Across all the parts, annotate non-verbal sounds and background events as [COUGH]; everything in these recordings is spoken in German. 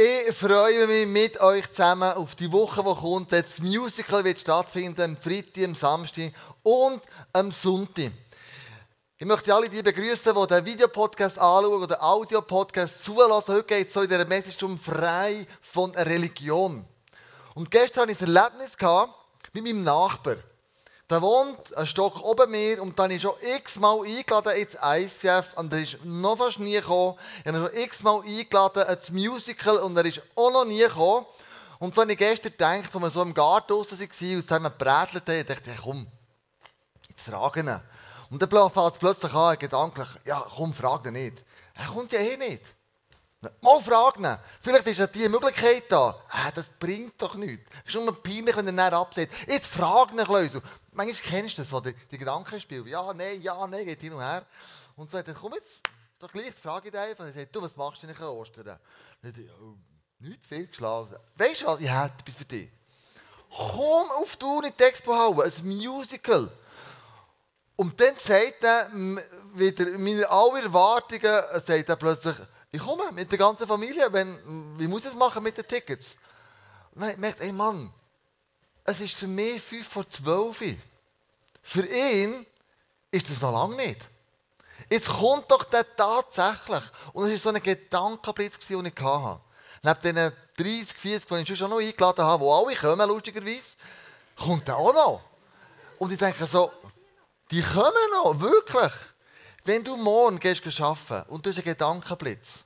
Ich freue mich mit euch zusammen auf die Woche, die kommt. Das Musical wird stattfinden am Freitag, am Samstag und am Sonntag. Ich möchte alle die begrüßen, die den Videopodcast anschauen oder den Audiopodcast zulassen. Heute geht es so in dieser Message um frei von Religion. Und gestern hatte ich ein Erlebnis mit meinem Nachbar. Der wohnt einen Stock oben mir und dann ist schon x-mal eingeladen ins ICF und er ist noch fast nie gekommen. Ich habe schon x-mal eingeladen ins Musical und er ist auch noch nie gekommen. Und so habe ich gestern gedacht, als wir so im Garten draußen waren und zusammen gebrätelt haben, dachte ich, komm, jetzt fragen ihn. Und dann fällt es plötzlich an, gedanklich, ja komm, frag ihn nicht. Er kommt ja eh nicht. Mal fragen. Vielleicht ist ja die Möglichkeit da. Äh, das bringt doch nichts. Es ist nur peinlich, wenn er nicht absieht. Jetzt frag ihn, Kleusel. Manchmal kennst du das, so die, die Gedankenspiel. Ja, nein, ja, nein, geht hin und her. Und sagt, komm jetzt, doch gleich, frage ich dich einfach. Er sagt, du, was machst du denn an Ostern? Und ich oh, nichts, viel geschlafen. Weißt du was, ich hätte etwas für dich. Komm auf die Uni die Expo hauen, ein Musical. Und dann sagt er, wieder meine aller Erwartungen, sagt er plötzlich, ich komme mit der ganzen Familie. Wenn, wie muss ich es machen mit den Tickets? Und dann merkt, ey Mann, es ist für mich 5 vor 12. Für ihn ist das noch lange nicht. Jetzt kommt doch der tatsächlich. Und es war so ein Gedankenblitz, den ich hatte. Neben diesen 30, 40, die ich schon noch eingeladen habe, die alle kommen, lustigerweise, kommt der auch noch. Und ich denke so, die kommen noch, wirklich. Wenn du morgen gehst arbeiten und du hast einen Gedankenblitz,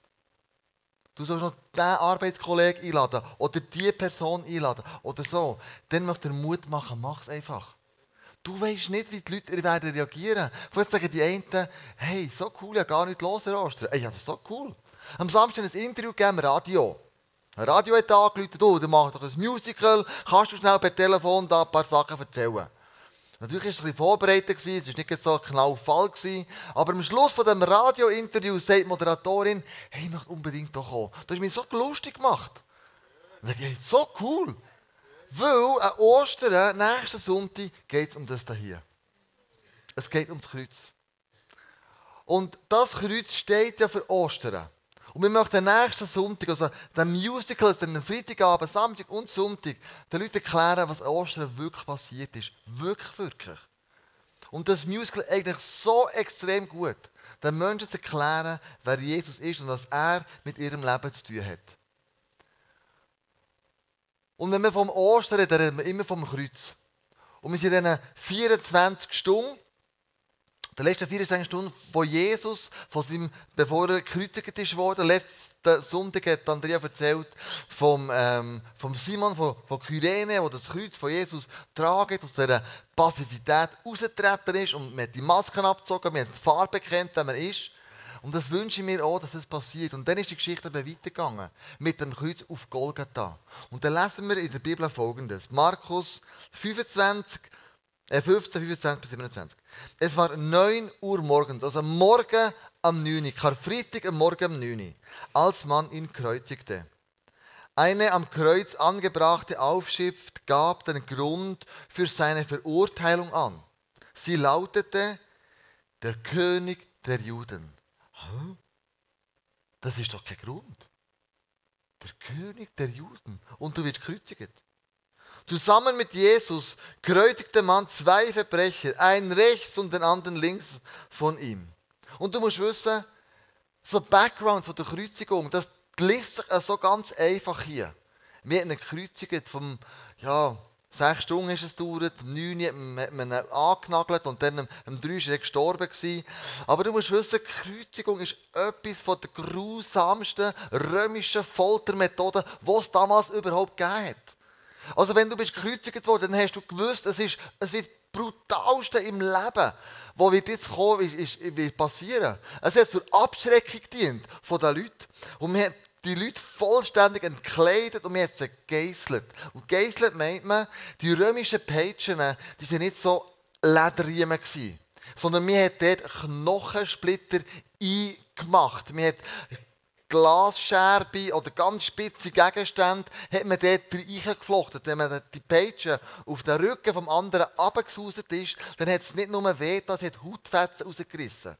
du sollst noch diesen Arbeitskollegen einladen oder diese Person einladen oder so, dann möchte er Mut machen, mach es einfach. Du weißt nicht, wie die Leute werden reagieren. Vielleicht sagen die einen, hey, so cool, ja gar nicht los, Herr Ostern. Ey, ja, das ist so cool. Am Samstag ein Interview gegeben Radio. Ein Radio hat angerufen, du, der macht doch ein Musical, kannst du schnell per Telefon da ein paar Sachen erzählen? Natürlich war es ein bisschen vorbereitet, es war nicht so ein Knallfall. Aber am Schluss von dem Radiointerview sagt die Moderatorin, hey, ich möchte unbedingt doch kommen. Du hast mich so lustig gemacht. Und ich sage, so cool. Weil an Ostern, nächsten Sonntag, geht es um das hier. Es geht um das Kreuz. Und das Kreuz steht ja für Ostern. Und wir möchten nächsten Sonntag, also den Musical, also den Freitagabend, Samstag und Sonntag, den Leuten erklären, was Ostern wirklich passiert ist. Wirklich, wirklich. Und das Musical eigentlich so extrem gut, den Menschen zu erklären, wer Jesus ist und was er mit ihrem Leben zu tun hat. Und wenn wir vom Ostern reden, reden wir immer vom Kreuz. Und wir sind in diesen 24 Stunden der letzten 24 Stunden, wo Jesus, von seinem, bevor er gekreuzigt worden, letzten Sonntag hat Andrea erzählt vom, ähm, vom Simon von, von Kyrene, der das Kreuz von Jesus tragt, aus dieser Passivität rausgetreten ist und man hat die Masken abgezogen, man hat die Farbe bekennt, wer man ist. Und das wünsche ich mir auch, dass das passiert. Und dann ist die Geschichte aber weitergegangen. Mit dem Kreuz auf Golgatha. Und dann lesen wir in der Bibel folgendes. Markus 25, 15, 25 bis 27. Es war 9 Uhr morgens, also morgen am 9. Karfreitag am Morgen am 9. Als man ihn kreuzigte. Eine am Kreuz angebrachte Aufschrift gab den Grund für seine Verurteilung an. Sie lautete, der König der Juden. Das ist doch kein Grund. Der König der Juden. Und du wirst kreuzigt. Zusammen mit Jesus kreuzigte man zwei Verbrecher, einen rechts und den anderen links von ihm. Und du musst wissen, so Background von der Kreuzigung, das liest sich so ganz einfach hier. Wir haben ihn gekreuzigt vom, ja, sechs Stunden ist es gedauert, neun hat man ihn angenagelt und dann um drei ist er gestorben gewesen. Aber du musst wissen, die Kreuzigung ist etwas von der grausamsten römischen Foltermethoden, die es damals überhaupt gegeben hat. Also wenn du bist gekreuzigt worden, dann hast du gewusst, es, ist, es wird brutalste im Leben, was wird jetzt kommen, ist, ist, wird passieren. Es hat zur Abschreckung gedient von den Leuten. Und man hat die Leute vollständig entkleidet und man hat sie geißelt. Und geißelt meint man, die römischen Peitschen, die waren nicht so Lederriemen sondern man hat dort Knochensplitter eingemacht. Man hat Glasscherbe oder ganz spitze Gegenstände hat man dort reingeflochten. Wenn man die Peitsche auf den Rücken vom anderen abgesuset ist, dann hat es nicht nur weh, es hat Hautfetzen rausgerissen.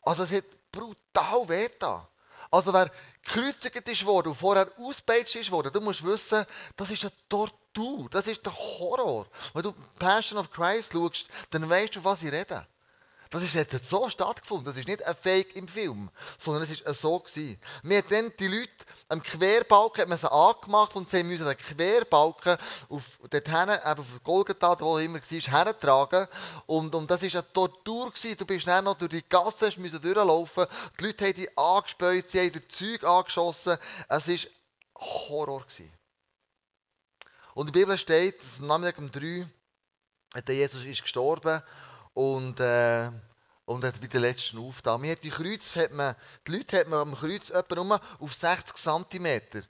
Also es hat brutal weh da. Also wer gekreuzigt ist und vorher ausgepeitscht ist du musst wissen, das ist eine Tortur, das ist der Horror. Wenn du Passion of Christ schaust, dann weißt du, was ich rede. Das ist jetzt so stattgefunden. Das ist nicht ein Fake im Film, sondern es war so. Gewesen. Wir haben dann die Leute am Querbalken hat man sie angemacht und sie mussten den Querbalken auf, dorthin, eben auf Golgatha, wo immer war, hertragen. Und, und das war eine Tortur. Gewesen. Du bist dann noch durch die Gasse müssen durchlaufen. Die Leute haben dich angespäut, sie haben dir Zeug angeschossen. Es war Horror. Gewesen. Und in der Bibel steht, dass am Nachmittag um drei, Jesus ist gestorben und, äh, und hat wieder letzten aufgetan. Man hat die, Kreuz, hat man, die Leute hat man am Kreuz etwa nur auf 60 cm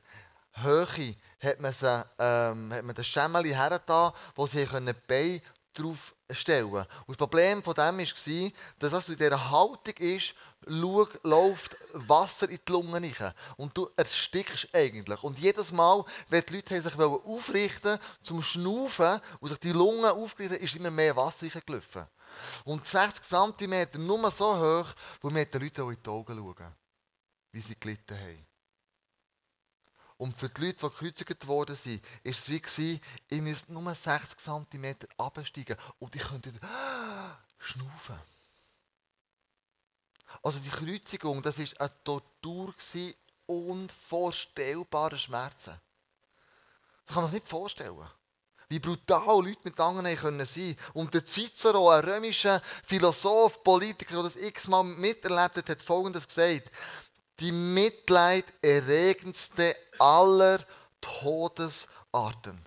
Höhe hat man, sie, ähm, hat man das Schemmeli hergetan, wo sie die Beine drauf stellen Und das Problem von dem war, dass das in dieser Haltung ist, läuft Wasser in die Lungen rein. Und du erstickst eigentlich. Und jedes Mal, wenn die Leute sich aufrichten zum Schnaufen und sich die Lungen aufgerichtet ist immer mehr Wasser reingelaufen. Und 60 cm nur so hoch, wo wir den Leuten in die Augen schauen, wie sie gelitten haben. Und für die Leute, die gekreuzigt worden sind, war es wie, ich müsste nur 60 cm absteigen und ich könnte wieder [GASPS] schnaufen. Also die Kreuzigung, das war eine Tortur, unvorstellbare Schmerzen. Das kann man sich nicht vorstellen. Wie brutal Leute mit anderen können sein Und der Cicero, ein römischer Philosoph, Politiker, der das x-mal miterlebt hat, hat Folgendes gesagt. Die mitleiderregendste aller Todesarten.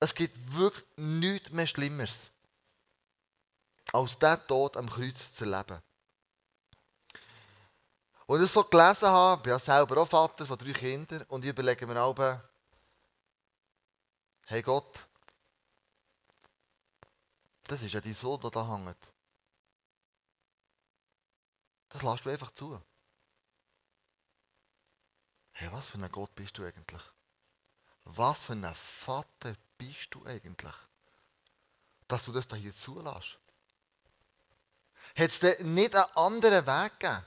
Es gibt wirklich nichts mehr Schlimmeres, als der Tod am Kreuz zu erleben. Und ich so gelesen habe, ich bin ja selber auch Vater von drei Kindern und ich überlege mir auch, hey Gott, das ist ja dein Sohn, der da hängt. Das lässt du einfach zu. Hey, was für ein Gott bist du eigentlich? Was für ein Vater bist du eigentlich? Dass du das da hier zulässt. Hätte es nicht einen anderen Weg gegeben?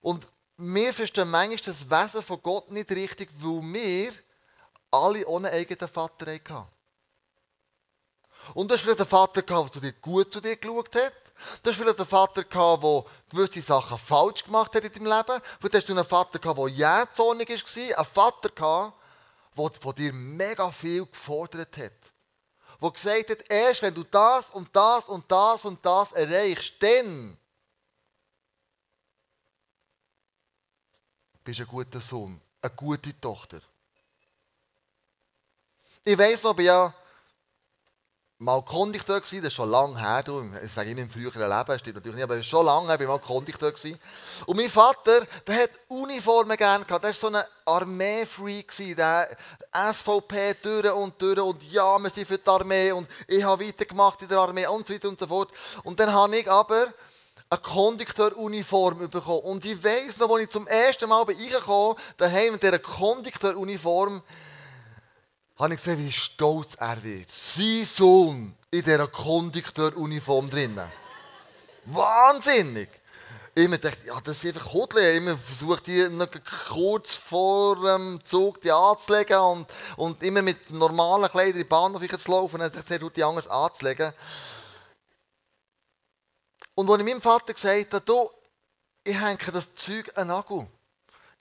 Und wir verstehen manchmal das Wesen von Gott nicht richtig, weil wir alle ohne eigenen Vater hatten. Und du hast vielleicht einen Vater gehabt, der gut zu dir geschaut hat. Du hast vielleicht einen Vater gehabt, der gewisse Sachen falsch gemacht hat in deinem Leben. Vielleicht hast du einen Vater gehabt, der jähzornig war. Einen Vater gehabt, der von dir mega viel gefordert hat. Der gesagt hat, erst wenn du das und das und das und das erreichst, dann bist du ein guter Sohn, eine gute Tochter. Ich weiss noch, ich war ja mal Kondukteur, das ist schon lange her, ich sage immer im früheren Leben, stimmt natürlich nicht, aber schon lange war ich mal Kondukteur. Und mein Vater, der hat Uniformen gerne gehabt, der war so ein Armee-Freak, der SVP durch und durch und ja, wir sind für die Armee und ich habe weitergemacht in der Armee und so weiter und so fort. Und dann habe ich aber eine Kondukteur-Uniform bekommen. Und ich weiss noch, als ich zum ersten Mal bei reingekommen daheim mit dieser Kondukteur-Uniform, habe ich gesehen, wie stolz er wird. Sein Sohn in dieser Kondukteur-Uniform drinnen. Wahnsinnig! Immer dachte, ja, das ist einfach Hodle. Immer versucht, die noch kurz vor dem Zug die anzulegen und, und immer mit normalen Kleidern in die Bahnhof zu laufen und dann die anders anzulegen. Und als ich meinem Vater gesagt habe, du, ich hänge das Zeug an Nagel,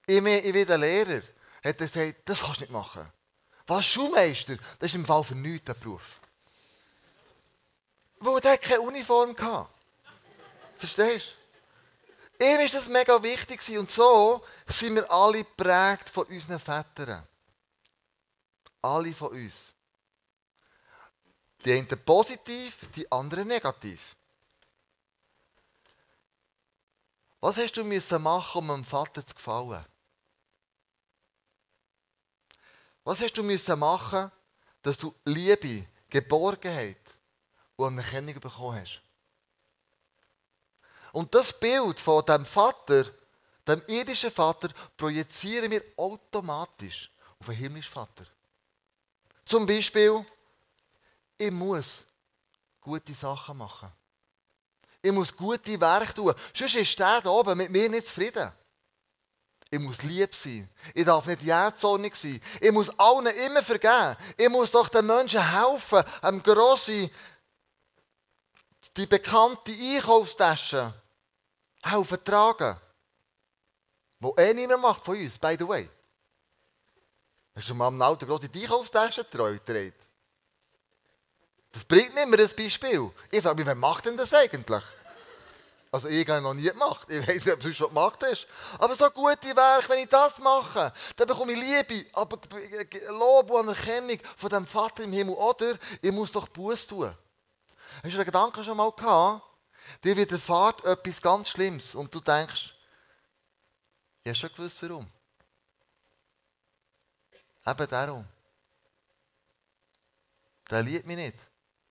ich, ich werde Lehrer, hat er gesagt, das kannst du nicht machen. Was Schulmeister, das ist im Fall für nichts der Beruf. Weil der keine Uniform hatte. Verstehst du? Ihm war das mega wichtig und so sind wir alle geprägt von unseren Vätern. Alle von uns. Die einen positiv, die anderen negativ. Was hast du machen, um dem Vater zu gefallen? Was hast du müssen machen, dass du Liebe, Geborgenheit und Anerkennung bekommen hast? Und das Bild von dem Vater, dem irdischen Vater, projizieren wir automatisch auf den himmlischen Vater. Zum Beispiel, ich muss gute Sachen machen. Ich muss gute Werke tun. Sonst ist der da oben mit mir nicht zufrieden. Ich muss lieb sein. Ich darf nicht jähzornig sein. Ich muss allen immer vergeben. Ich muss doch den Menschen helfen, einem Grossi die bekannte Einkaufstasche helfen tragen. Wo eh niemand macht von uns, by the way. Hast du mal am Auto große Einkaufstasche getragen? Das bringt nicht mehr das Beispiel. Ich frage mich, wer macht denn das eigentlich? Also ich habe noch nie gemacht. Ich weiß nicht, ob du schon gemacht hast. Aber so gute Werke, wenn ich das mache, dann bekomme ich Liebe, aber Lob und Anerkennung von dem Vater im Himmel. Oder ich muss doch Buß tun. Hast du den Gedanken schon mal gehabt? Dir widerfährt etwas ganz Schlimmes und du denkst, ich habe schon gewusst, warum. Eben darum. Der liebt mich nicht.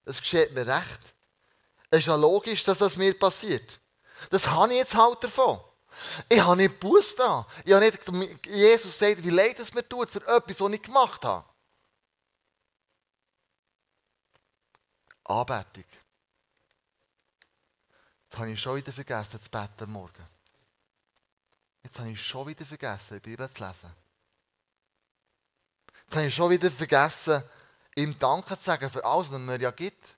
Es geschieht mir recht. Es ist ja logisch, dass das mir passiert. Das habe ich jetzt halt davon. Ich habe nicht Buß da. Ich habe nicht, Jesus sagt, wie leid es mir tut für etwas, was ich gemacht habe. Anbetung. Jetzt habe ich schon wieder vergessen zu beten Morgen. Jetzt habe ich schon wieder vergessen, die Bibel zu lesen. Jetzt habe ich schon wieder vergessen, ihm Danke zu sagen für alles, was er mir ja gibt.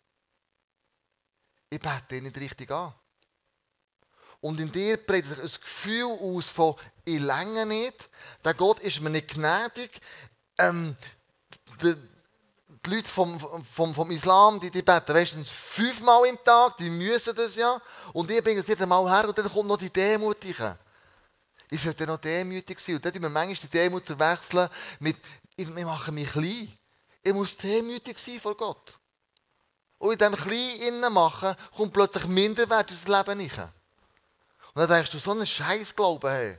Ich bete ihn nicht richtig an. Und in dir prägt sich ein Gefühl aus von, ich länge nicht, der Gott ist mir nicht gnädig. Ähm, die, die Leute vom, vom, vom Islam, die, die beten meistens fünfmal im Tag, die müssen das ja. Und ich bringe es nicht einmal her und dann kommt noch die Demut. Ich sollte noch demütig sein. Und dann tun wir manchmal die Demut verwechseln mit, ich, ich mache mich klein. Ich muss demütig sein vor Gott. Und in diesem Klein machen kommt plötzlich Minderwert ins Leben rein. Und dann denkst du, so einen Scheiß Glauben, hey.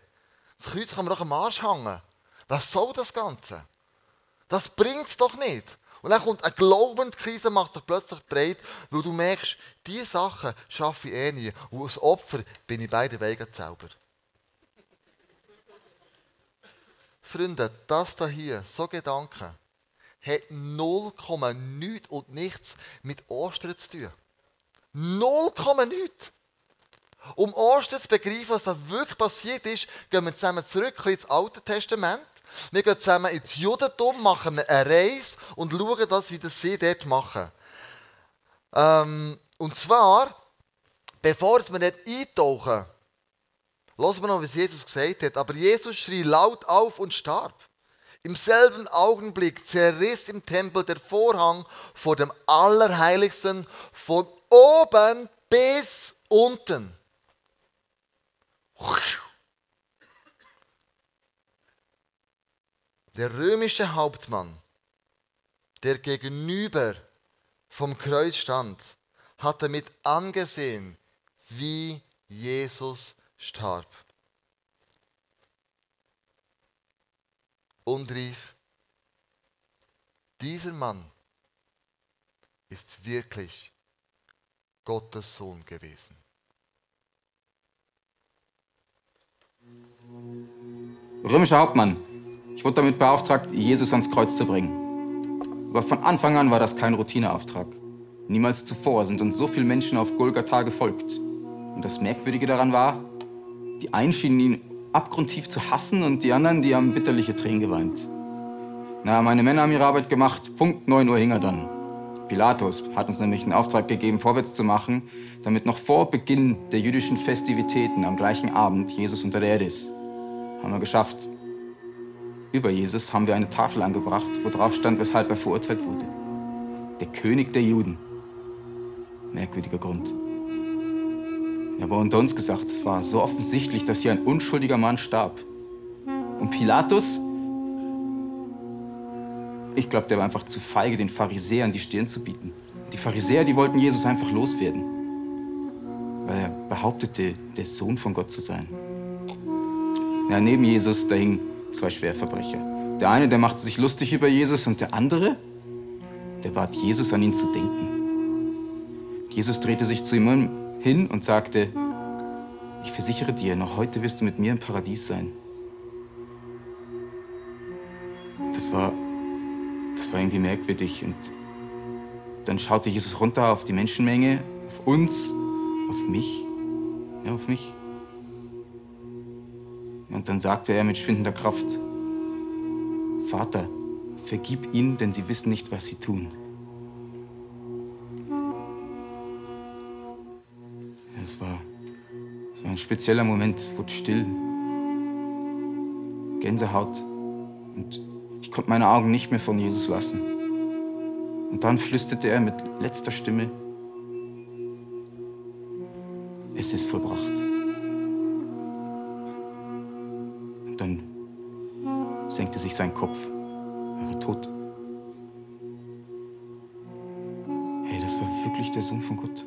Das Kreuz kann man doch am Arsch hängen. Was soll das Ganze? Das bringt es doch nicht. Und dann kommt eine Glaubenskrise, macht sich plötzlich breit, weil du merkst, diese Sachen schaffe ich eh nie. Und als Opfer bin ich beide Wege selber. [LAUGHS] Freunde, das da hier, so Gedanken, hat 0,9 und nichts mit Ostern zu tun. 0,9. Um Ostern zu begreifen, was da wirklich passiert ist, gehen wir zusammen zurück ins Alte Testament. Wir gehen zusammen ins Judentum, machen eine Reise und schauen das, wie das sie dort machen. Ähm, und zwar, bevor wir nicht eintauchen, Lass mal noch, was Jesus gesagt hat. Aber Jesus schrie laut auf und starb. Im selben Augenblick zerriss im Tempel der Vorhang vor dem Allerheiligsten von oben bis unten. Der römische Hauptmann, der gegenüber vom Kreuz stand, hatte mit angesehen, wie Jesus starb. Und rief, dieser Mann ist wirklich Gottes Sohn gewesen. Römischer Hauptmann, ich wurde damit beauftragt, Jesus ans Kreuz zu bringen. Aber von Anfang an war das kein Routineauftrag. Niemals zuvor sind uns so viele Menschen auf Golgatha gefolgt. Und das Merkwürdige daran war, die einen schienen ihn abgrundtief zu hassen und die anderen, die haben bitterliche Tränen geweint. Na, meine Männer haben ihre Arbeit gemacht. Punkt 9 Uhr hing er dann. Pilatus hat uns nämlich einen Auftrag gegeben, vorwärts zu machen, damit noch vor Beginn der jüdischen Festivitäten am gleichen Abend Jesus unter der Erde ist. Haben wir geschafft. Über Jesus haben wir eine Tafel angebracht, wo drauf stand, weshalb er verurteilt wurde. Der König der Juden. Merkwürdiger Grund. Ja, aber unter uns gesagt, es war so offensichtlich, dass hier ein unschuldiger Mann starb. Und Pilatus, ich glaube, der war einfach zu feige, den Pharisäern die Stirn zu bieten. Die Pharisäer, die wollten Jesus einfach loswerden, weil er behauptete, der Sohn von Gott zu sein. Ja, neben Jesus, da hingen zwei Schwerverbrecher. Der eine, der machte sich lustig über Jesus und der andere, der bat Jesus, an ihn zu denken. Jesus drehte sich zu ihm hin und sagte, ich versichere dir, noch heute wirst du mit mir im Paradies sein. Das war, das war irgendwie merkwürdig. Und dann schaute Jesus runter auf die Menschenmenge, auf uns Auf mich? Ja, auf mich. Und dann sagte er mit schwindender Kraft, Vater, vergib ihnen, denn sie wissen nicht, was sie tun. Es war, war ein spezieller Moment, wurde still. Gänsehaut. Und ich konnte meine Augen nicht mehr von Jesus lassen. Und dann flüsterte er mit letzter Stimme, es ist vollbracht. Sein Kopf. Er war tot. Hey, das war wirklich der Sohn von Gott.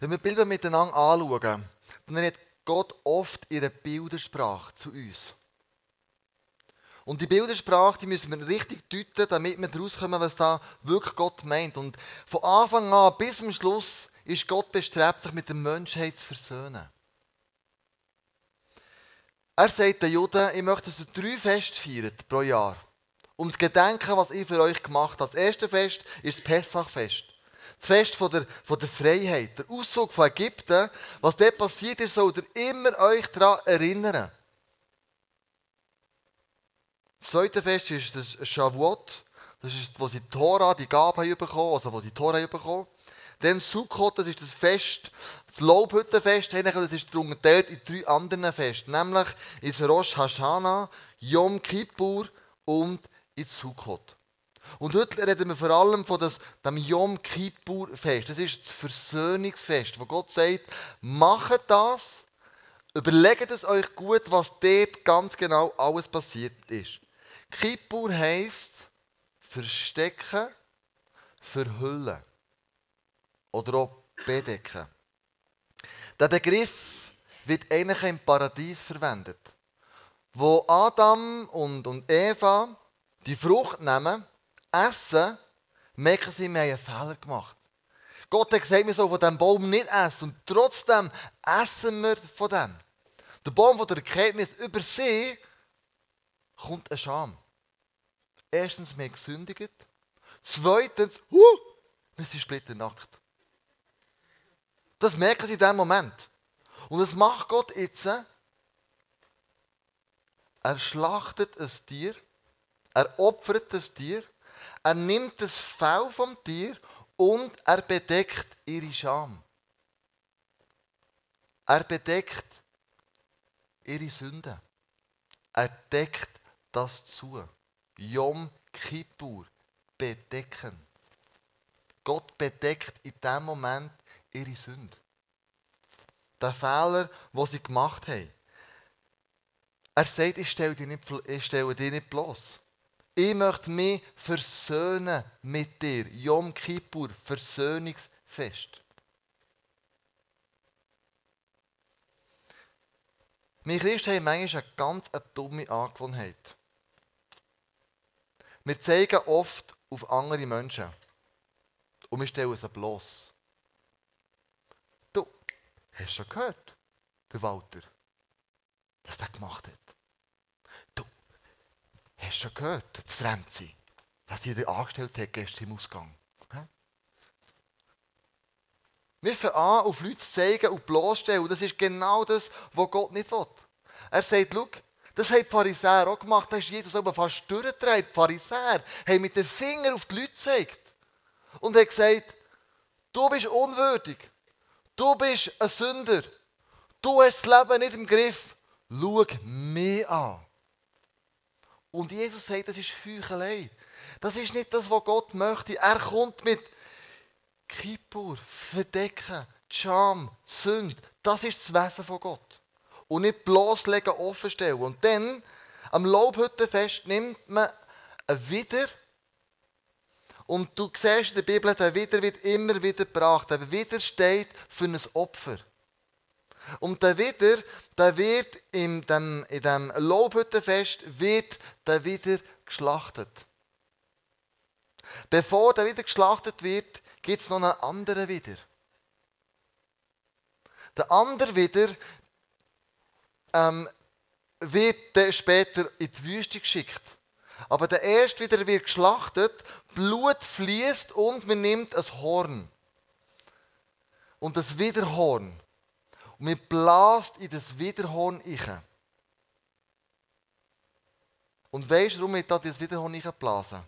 Wenn wir Bilder miteinander anschauen, dann redet Gott oft in der Bildersprache zu uns. Und die Bildersprache, die müssen wir richtig deuten, damit wir daraus kommen, was da wirklich Gott meint. Und von Anfang an bis zum Schluss ist Gott bestrebt, sich mit der Menschheit zu versöhnen. Er sagt den Juden, ich möchte, dass ihr drei Feste feiert pro Jahr. Um zu gedenken, was ich für euch gemacht habe. Das erste Fest ist das Pessachfest. Das Fest von der, von der Freiheit, der Auszug von Ägypten. Was dort passiert ist, sollt ihr immer euch daran erinnern. Das zweite Fest ist das Shavuot. Das ist, wo sie die Tora, die Gabe bekommen, also wo sie die Tora haben bekommen. Dann Sukkot, das ist das Fest, das Lobhüttenfest, das ist unterteilt in drei anderen Feste, nämlich ins Rosh Hashanah, Yom Kippur und ins Sukkot. Und heute reden wir vor allem von dem Yom Kippur-Fest. Das ist das Versöhnungsfest, wo Gott sagt, macht das, überlegt es euch gut, was dort ganz genau alles passiert ist. Kippur heisst verstecken, verhüllen oder auch bedecken. Der Begriff wird eigentlich im Paradies verwendet, wo Adam und, und Eva die Frucht nehmen, essen, merken sie, wir haben einen Fehler gemacht. Gott hat gesagt, wir sollen von diesem Baum nicht essen und trotzdem essen wir von dem. Der Baum von der Erkenntnis über sie kommt ein Scham. Erstens, wir haben gesündigt. Zweitens, huh, wir sind splitternackt. Das merken sie in diesem Moment. Und das macht Gott jetzt. Er schlachtet ein Tier, er opfert das Tier, er nimmt das Fell vom Tier und er bedeckt ihre Scham. Er bedeckt ihre Sünde. Er deckt das zu. Yom Kippur. Bedecken. Gott bedeckt in dem Moment ihre Sünde. Den Fehler, den sie gemacht haben. Er sagt, ich stelle dich nicht, nicht bloß. Ich möchte mich versöhnen mit dir. Yom Kippur, Versöhnungsfest. Wir Christen haben manchmal eine ganz dumme Angewohnheit. Wir zeigen oft auf andere Menschen. Und wir stellen sie bloß. Hast du schon gehört, der Walter, was der gemacht hat? Du, hast du schon gehört, der Franzi, was sie dir angestellt hat gestern im Ausgang? Wir fangen an, auf Leute zu zeigen und bloßstellen. Das ist genau das, was Gott nicht will. Er sagt, schau, das haben die Pharisäer auch gemacht. Da ist Jesus aber fast durchgetragen. Die Pharisäer haben mit dem Finger auf die Leute gezeigt. Und haben gesagt, du bist unwürdig. Du bist ein Sünder. Du hast das Leben nicht im Griff. Schau mich an. Und Jesus sagt, das ist Heuchelei. Das ist nicht das, was Gott möchte. Er kommt mit Kippur, Verdecken, Scham, Sünde. Das ist das Wesen von Gott und nicht bloßlegen, offenstellen. Und dann, am Lobhüttenfest, nimmt man ein Wider. Und du siehst in der Bibel, der Wider wird immer wieder gebracht. Der Wider steht für ein Opfer. Und der Wider, der wird in dem, in dem Lobhüttenfest, wird der Wider geschlachtet. Bevor der Wider geschlachtet wird, gibt es noch einen anderen Wider. Der andere Wider, ähm, wird später in die Wüste geschickt. Aber der erste wieder wird geschlachtet, Blut fließt und man nimmt ein Horn. Und das Widerhorn. Und man bläst in das Widerhorn rein. Und weißt du, warum wir da das Widerhorn reinblasen?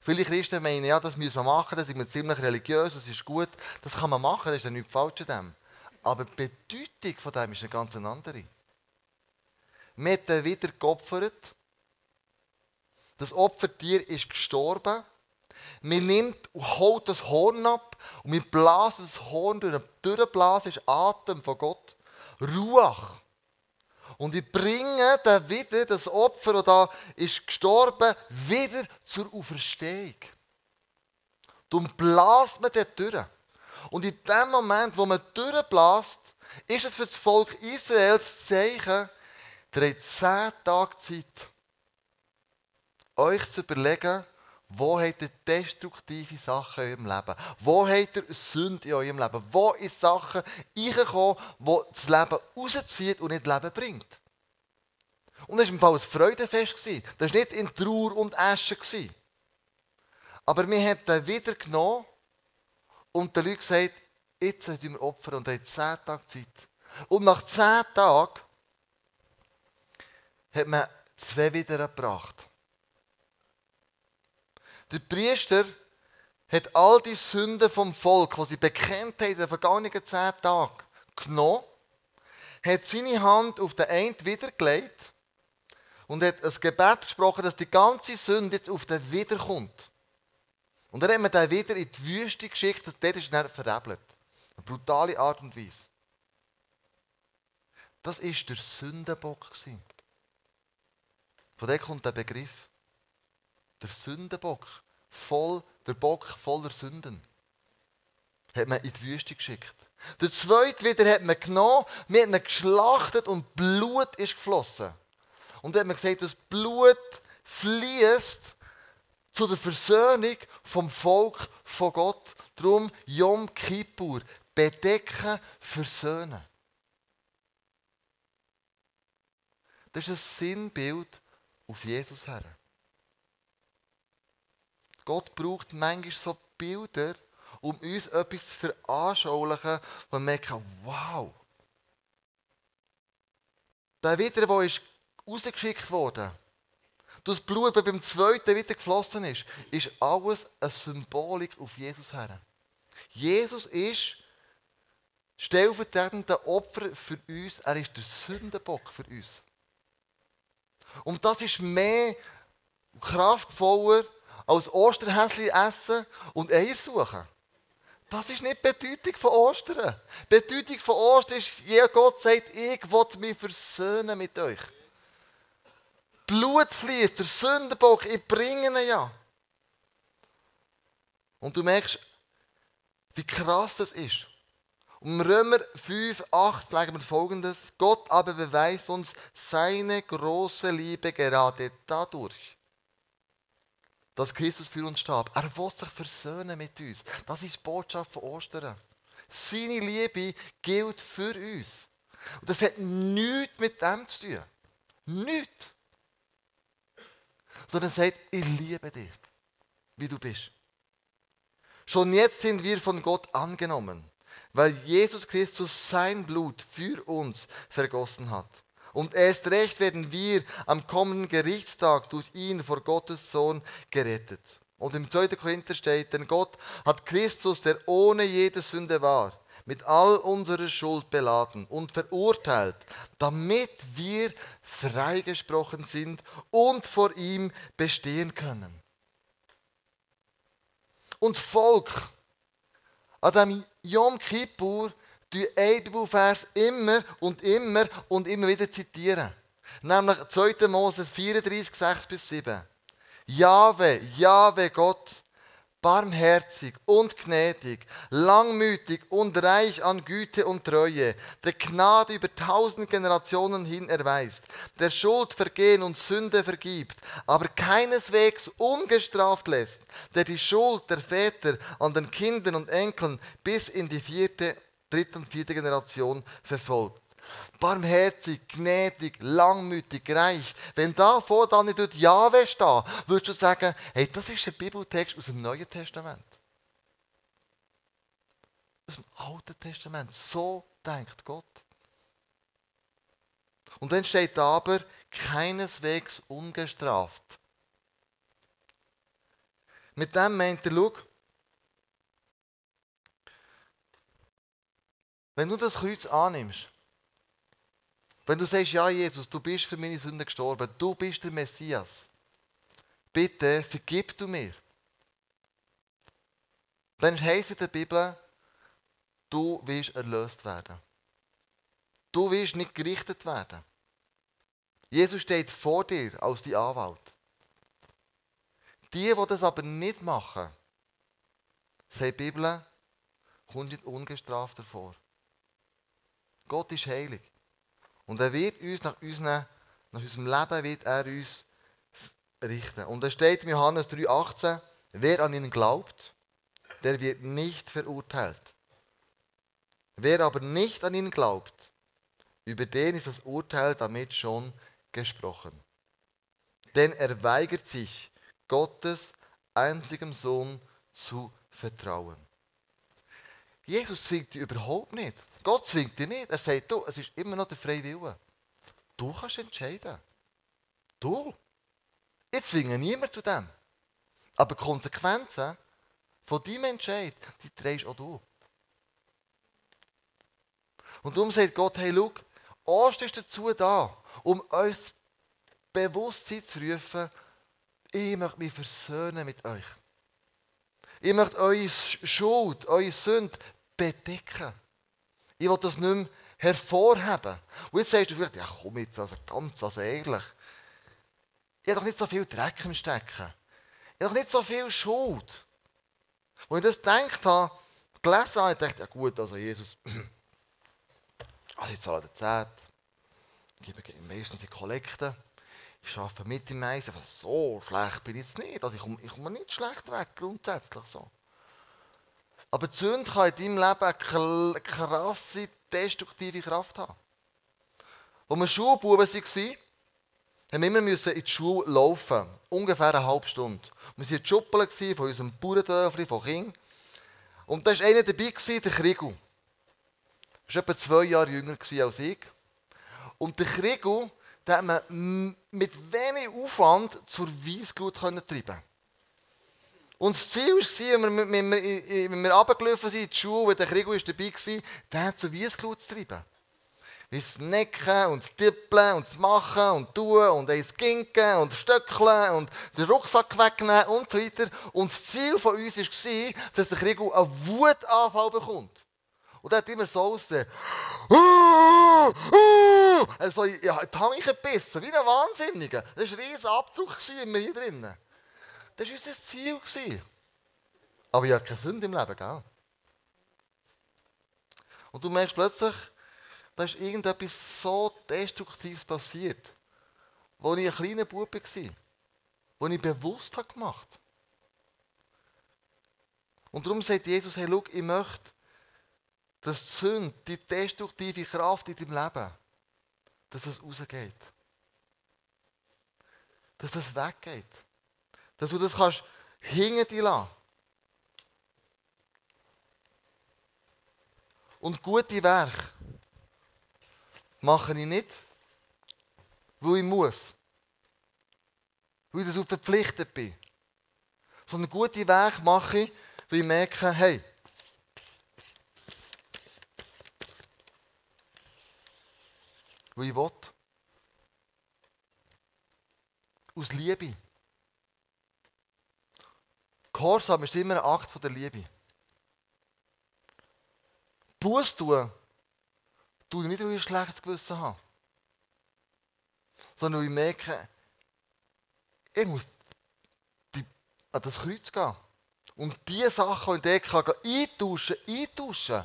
Viele Christen meinen, ja, das müssen wir machen, das ist wir ziemlich religiös, das ist gut. Das kann man machen, das ist ja nichts falsch an dem. Aber die Bedeutung von dem ist eine ganz andere. Wir haben wieder geopfert. Das Opfertier ist gestorben. Man nimmt und holt das Horn ab und wir blasen das Horn durch. Durchblasen ist Atem von Gott. Ruach. Und ich bringe dann wieder das Opfer, das da ist gestorben, wieder zur Auferstehung. Darum bläst man dort durch. Und in dem Moment, wo man durchbläst, ist es für das Volk Israel das Zeichen, ihr habt zehn Tage Zeit, euch zu überlegen, wo habt ihr destruktive Sachen in eurem Leben? Wo habt ihr Sünde in eurem Leben? Wo ist Sachen reingekommen, die das Leben rauszieht und nicht Leben bringt? Und das war im Fall ein Freudefest. Das war nicht in Trauer und Asche. Aber wir haben den wieder genommen und den Leuten gesagt, jetzt sollten wir opfern und haben zehn Tage Zeit. Und nach zehn Tagen hat man zwei wieder gebracht. Der Priester hat all die Sünden vom Volk, die sie bekennt haben in den vergangenen zehn Tagen, genommen, hat seine Hand auf den einen wiedergelegt und hat ein Gebet gesprochen, dass die ganze Sünde jetzt auf den wiederkommt. Und dann hat man den wieder in die Wüste geschickt und dort ist er verebelt. Eine brutale Art und Weise. Das war der Sündenbock. Von dem kommt der Begriff. Der Sündenbock. Voll, der Bock voller Sünden. Hat man in die Wüste geschickt. Der zweite wieder hat man genommen, wir haben ihn geschlachtet und Blut ist geflossen. Und dann hat man gesagt, das Blut fließt zu der Versöhnung vom Volk von Gott. Darum Yom Kippur, bedecken, versöhnen. Das ist ein Sinnbild auf Jesus her. Gott braucht manchmal so Bilder, um uns etwas zu veranschaulichen, wo wir merken, wow. Der wieder, der ist rausgeschickt worden, das Blut, das beim zweiten wieder geflossen ist, ist alles eine Symbolik auf Jesus her. Jesus ist stellvertretender Opfer für uns, er ist der Sündenbock für uns. Und das ist mehr kraftvoller als Osterhäschen essen und Eier suchen. Das ist nicht die Bedeutung von Ostern. Die Bedeutung von Ostern ist, jeder Gott sagt, ich will mich versöhnen mit euch. Blut fließt, der Sündenbock, ich bringe ihn ja. Und du merkst, wie krass das ist. Im Römer 5, 8 legen wir folgendes. Gott aber beweist uns seine große Liebe gerade dadurch, dass Christus für uns starb. Er will sich versöhnen mit uns. Das ist die Botschaft von Ostern. Seine Liebe gilt für uns. Und das hat nichts mit dem zu tun. Nichts. Sondern er sagt, ich liebe dich, wie du bist. Schon jetzt sind wir von Gott angenommen weil Jesus Christus sein Blut für uns vergossen hat. Und erst recht werden wir am kommenden Gerichtstag durch ihn vor Gottes Sohn gerettet. Und im 2. Korinther steht, denn Gott hat Christus, der ohne jede Sünde war, mit all unserer Schuld beladen und verurteilt, damit wir freigesprochen sind und vor ihm bestehen können. Und Volk, an diesem Yom Kippur die einen Bibelvers immer und immer und immer wieder zitieren. Nämlich 2. Moses 34, 6 bis 7. Jahwe, Jahwe Gott, barmherzig und gnädig, langmütig und reich an Güte und Treue, der Gnade über tausend Generationen hin erweist, der Schuld vergehen und Sünde vergibt, aber keineswegs ungestraft lässt, der die Schuld der Väter an den Kindern und Enkeln bis in die vierte, dritte und vierte Generation verfolgt. Barmherzig, gnädig, langmütig, reich. Wenn da vor dann nicht dort Jahwe steht, würdest du sagen, hey, das ist ein Bibeltext aus dem Neuen Testament. Aus dem Alten Testament. So denkt Gott. Und dann steht aber, keineswegs ungestraft. Mit dem meint er, schau, wenn du das Kreuz annimmst, wenn du sagst, ja Jesus, du bist für meine Sünden gestorben, du bist der Messias, bitte vergib du mir. Dann heisst in der Bibel, du wirst erlöst werden. Du wirst nicht gerichtet werden. Jesus steht vor dir als die Anwalt. Die, die das aber nicht machen, sagt die Bibel, kommt nicht ungestraft davor. Gott ist heilig. Und er wird uns nach, unseren, nach unserem Leben wird er uns richten. Und da steht in Johannes 3,18, wer an ihn glaubt, der wird nicht verurteilt. Wer aber nicht an ihn glaubt, über den ist das Urteil damit schon gesprochen. Denn er weigert sich, Gottes einzigem Sohn zu vertrauen. Jesus zwingt überhaupt nicht. Gott zwingt dich nicht. Er sagt, du, es ist immer noch der freie Wille. Du kannst entscheiden. Du. Ich zwinge niemand zu dem. Aber die Konsequenzen von deinem Entscheid, die trägst auch du. Und darum sagt Gott, hey, schau, Ost ist dazu da, um euch das Bewusstsein zu rufen, ich möchte mich versöhnen mit euch. Ich möchte eure Schuld, eure Sünde bedecken. Ich will das nicht mehr hervorheben. Und jetzt sagst du vielleicht, ja komm jetzt, also ganz also ehrlich. Ich habe doch nicht so viel Dreck im Stecken. Ich habe doch nicht so viel Schuld. Als ich das gedacht habe, gelesen habe, ich dachte, ja gut, also Jesus, [CLEARS THROAT] also ich zahle den Zehnt, gebe meistens die Kollekte, ich arbeite mit im Mais, aber so schlecht bin ich jetzt nicht. Also ich komme, ich komme nicht schlecht weg, grundsätzlich so. Aber die Sünde kann in deinem Leben eine krasse, destruktive Kraft haben. Als wir Schulbuben waren, haben wir immer in die Schule laufen. Ungefähr eine halbe Stunde. Wir waren Schuppeln von unserem Bauerndörfli, von King. Und da war einer dabei, der Kriegel. Er war etwa zwei Jahre jünger als ich. Und der Kriegel, den hat man mit wenig Aufwand zur Weissglut treiben und das Ziel war, wenn wir, wenn wir runtergelaufen sind in die Schule, wo der Krieg dabei war, den zur Weissglut zu treiben. Wir snacken und tippeln und machen und tun und eins ginken und stöckeln und den Rucksack wegnehmen und so weiter. Und das Ziel von uns war, dass der Krieg einen Wutanfall bekommt. Und er hat immer so ausgesehen. Also, ja, die ich gebissen, wie ein Wahnsinniger. Das war ein riesiger Abzug hier drinnen. Das war unser Ziel. Aber ich habe keine Sünde im Leben, gell? Und du merkst plötzlich, da ist irgendetwas so Destruktives passiert, wo ich ein kleiner Bub war, wo ich bewusst habe gemacht Und darum sagt Jesus, hey, schau, ich möchte, dass die Sünde, die destruktive Kraft in deinem Leben, dass das rausgeht. Dass das weggeht. Dass du das kannst hinter dir lassen. Und gute Werke mache ich nicht, weil ich muss. Weil ich dazu verpflichtet bin. Sondern gute Werke mache ich, weil ich merke, hey, weil ich will. Aus Liebe. Gehorsam ist immer ein Akt der Liebe. Buß tun, ich nicht, weil ich ein schlechtes Gewissen habe. Sondern weil ich merke, ich muss die, an das Kreuz gehen. Und diese Sachen, die ich kann eintauschen, eintauschen.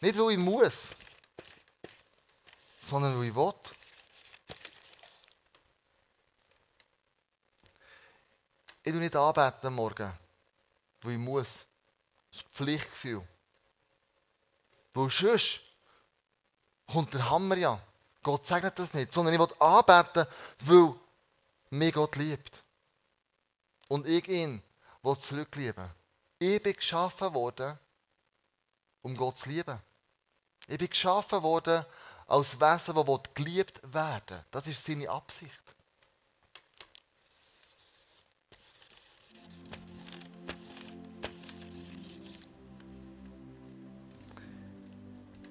Nicht, weil ich muss, sondern weil ich will. Ich tue nicht anbeten am Morgen, weil ich muss. Das Pflichtgefühl. Weil sonst kommt der Hammer ja. Gott sagt das nicht, sondern ich will anbeten, weil mich Gott liebt. Und ich ihn will zurücklieben. Ich bin geschaffen worden, um Gott zu lieben. Ich bin geschaffen worden als Wesen, das geliebt werden will. Das ist seine Absicht.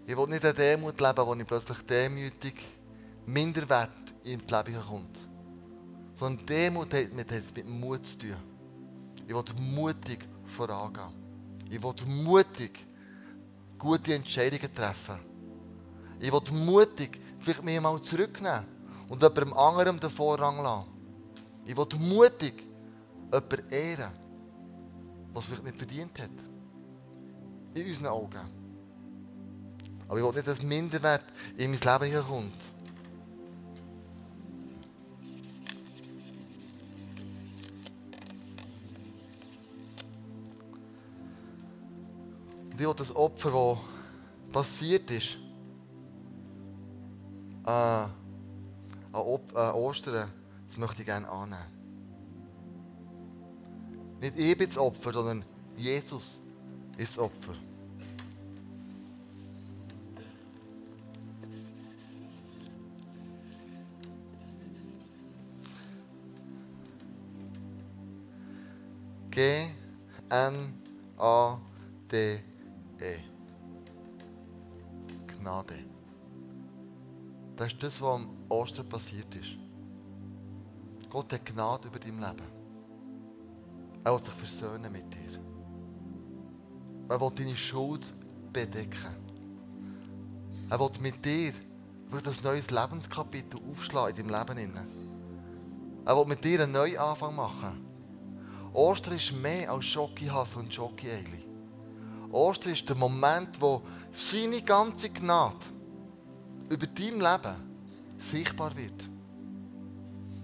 Ich will nicht eine Demut leben, wo ich plötzlich demütig, minderwert in das Leben kommt. Sondern Demut hat mit, hat mit Mut zu tun. Ich will mutig vorangehen. Ich will mutig gute Entscheidungen treffen. Ich will mutig vielleicht mich mal zurücknehmen und jemandem anderem den Vorrang lassen. Ich will mutig jemanden ehren, was vielleicht nicht verdient hat. In unseren Augen. Aber ich will nicht, dass Minderwert in mein Leben kommt. Und ich will das Opfer, das passiert ist, äh, an, äh, Ostern, das möchte ich gerne annehmen. Nicht ich bin das Opfer, sondern Jesus ist das Opfer. G-N-A-D-E. Gnade. Das ist das, was am Ostern passiert ist. Gott hat Gnade über dein Leben. Er will sich versöhnen mit dir. Er will deine Schuld bedecken. Er will mit dir wird ein neues Lebenskapitel aufschlagen in deinem Leben. Er will mit dir einen neuen Anfang machen. Ostern ist mehr als Schokihass und Schoki-Eili. Ostern ist der Moment, wo seine ganze Gnade über dein Leben sichtbar wird.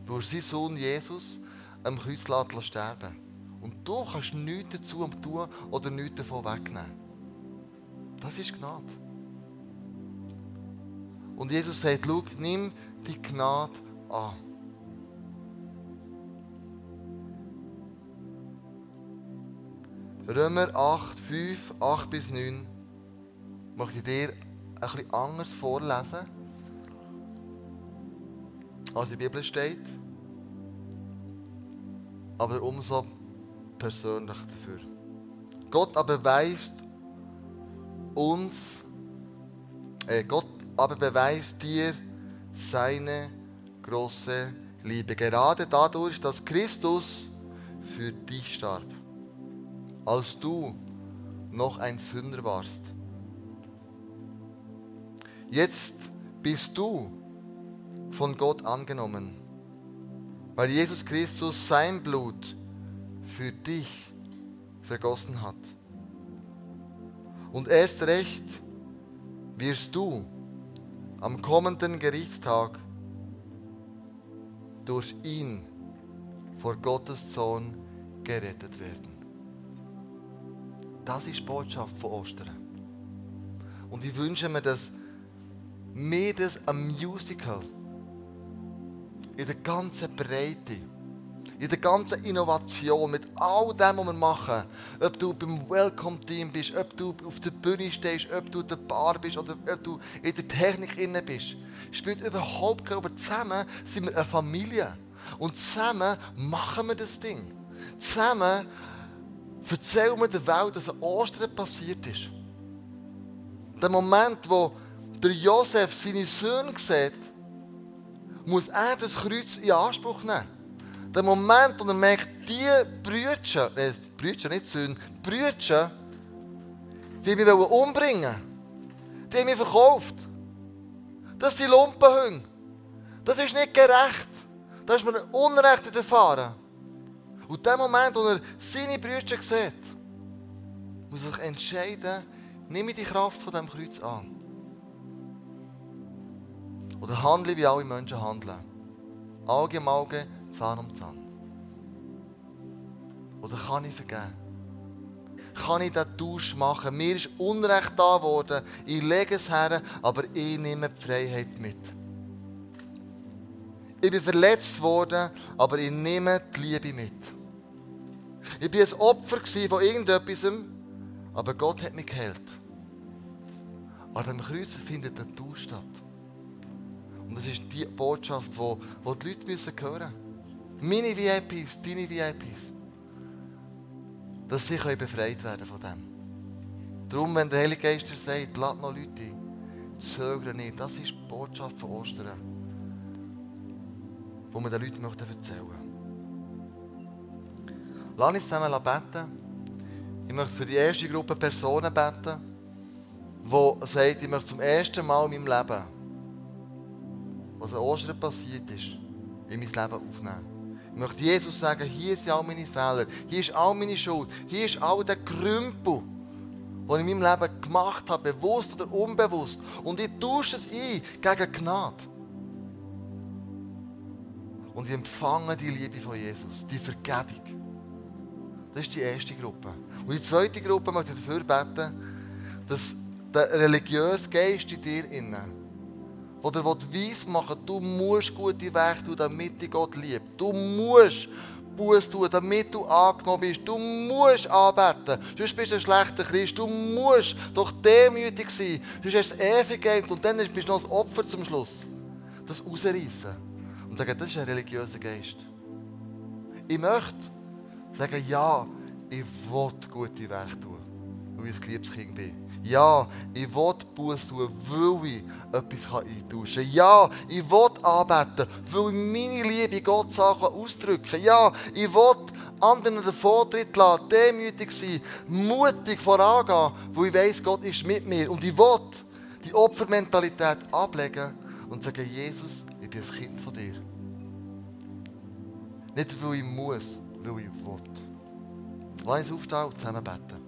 Wo sein Sohn Jesus am Kreuz sterben Und du kannst nichts dazu tun oder nichts davon wegnehmen. Das ist Gnade. Und Jesus sagt, schau, nimm die Gnade an. Römer 8, 5, 8 bis 9 möchte ich dir bisschen anders vorlesen, als in der Bibel steht. Aber umso persönlich dafür. Gott aber weist uns, äh, Gott aber beweist dir seine große Liebe. Gerade dadurch, dass Christus für dich starb als du noch ein Sünder warst. Jetzt bist du von Gott angenommen, weil Jesus Christus sein Blut für dich vergossen hat. Und erst recht wirst du am kommenden Gerichtstag durch ihn vor Gottes Sohn gerettet werden. Das ist die Botschaft von Ostern. Und ich wünsche mir, dass mir das ein Musical in der ganzen Breite, in der ganzen Innovation, mit all dem, was wir machen, ob du beim Welcome-Team bist, ob du auf der Bühne stehst, ob du in der Bar bist oder ob du in der Technik inne bist, spielt überhaupt keine Rolle. Zusammen sind wir eine Familie. Und zusammen machen wir das Ding. Zusammen Erzähl mir der Welt, dass an Ostern passiert ist. Der Moment, wo der Josef seine Söhne sieht, muss er das Kreuz in Anspruch nehmen. Der Moment, wo er merkt, die Brüder, äh, Brüder, nicht Söhne, Brüder, die mich umbringen die haben mich verkauft. Das sind Lumpenhunde. Das ist nicht gerecht. Da ist mir Unrecht widerfahren. Und in dem Moment, wo er seine Brüder sieht, muss er sich entscheiden, nehme ich die Kraft von diesem Kreuz an. Oder handle wie alle Menschen handeln. Auge um Auge, Zahn um Zahn. Oder kann ich vergeben? kann ich den Tausch machen. Mir ist Unrecht da worden, ich lege es her, aber ich nehme die Freiheit mit. Ich bin verletzt worden, aber ich nehme die Liebe mit. Ich war ein Opfer von irgendetwas, aber Gott hat mich geheilt. An dem Kreuz findet ein Tausch statt. Und das ist die Botschaft, die, die Leute müssen hören müssen. Meine VIPs, deine VIPs. Dass sie befreit werden von dem. Darum, wenn der Heilige Geist sagt, lass noch Leute zögere nicht. Das ist die Botschaft von Ostern, die wir den Leuten erzählen möchten. Lass uns zusammen beten. Ich möchte für die erste Gruppe Personen beten, die sagen, ich möchte zum ersten Mal in meinem Leben, was an Ostern passiert ist, in mein Leben aufnehmen. Ich möchte Jesus sagen, hier sind all meine Fehler, hier ist all meine Schuld, hier ist all der Krümpel, den ich in meinem Leben gemacht habe, bewusst oder unbewusst. Und ich tausche es ein gegen Gnade. Und ich empfange die Liebe von Jesus, die Vergebung. Das ist die erste Gruppe. Und die zweite Gruppe möchte ich dafür beten, dass der religiöse Geist in dir innen, der dir weiss machen du musst gute Wege tun, damit dich Gott liebt. Du musst Buß tun, damit du angenommen bist. Du musst anbeten, sonst bist du ein schlechter Christ. Du musst doch demütig sein, sonst hast du ewig und dann bist du noch ein Opfer zum Schluss. Das rausreißen und sagen, das ist ein religiöser Geist. Ich möchte Sagen, ja, ich will gute Werke tun, weil ich ein geliebtes Kind bin. Ja, ich will Buß tun, weil ich etwas eintauschen kann. Ja, ich will anbeten, weil ich meine Liebe Gott Sachen ausdrücken kann. Ja, ich will anderen den Vortritt lassen, demütig sein, mutig vorangehen, weil ich weiss, Gott ist mit mir. Und ich will die Opfermentalität ablegen und sagen, Jesus, ich bin ein Kind von dir. Nicht, weil ich muss, weil ich. Lass uns aufstehen und zusammen beten.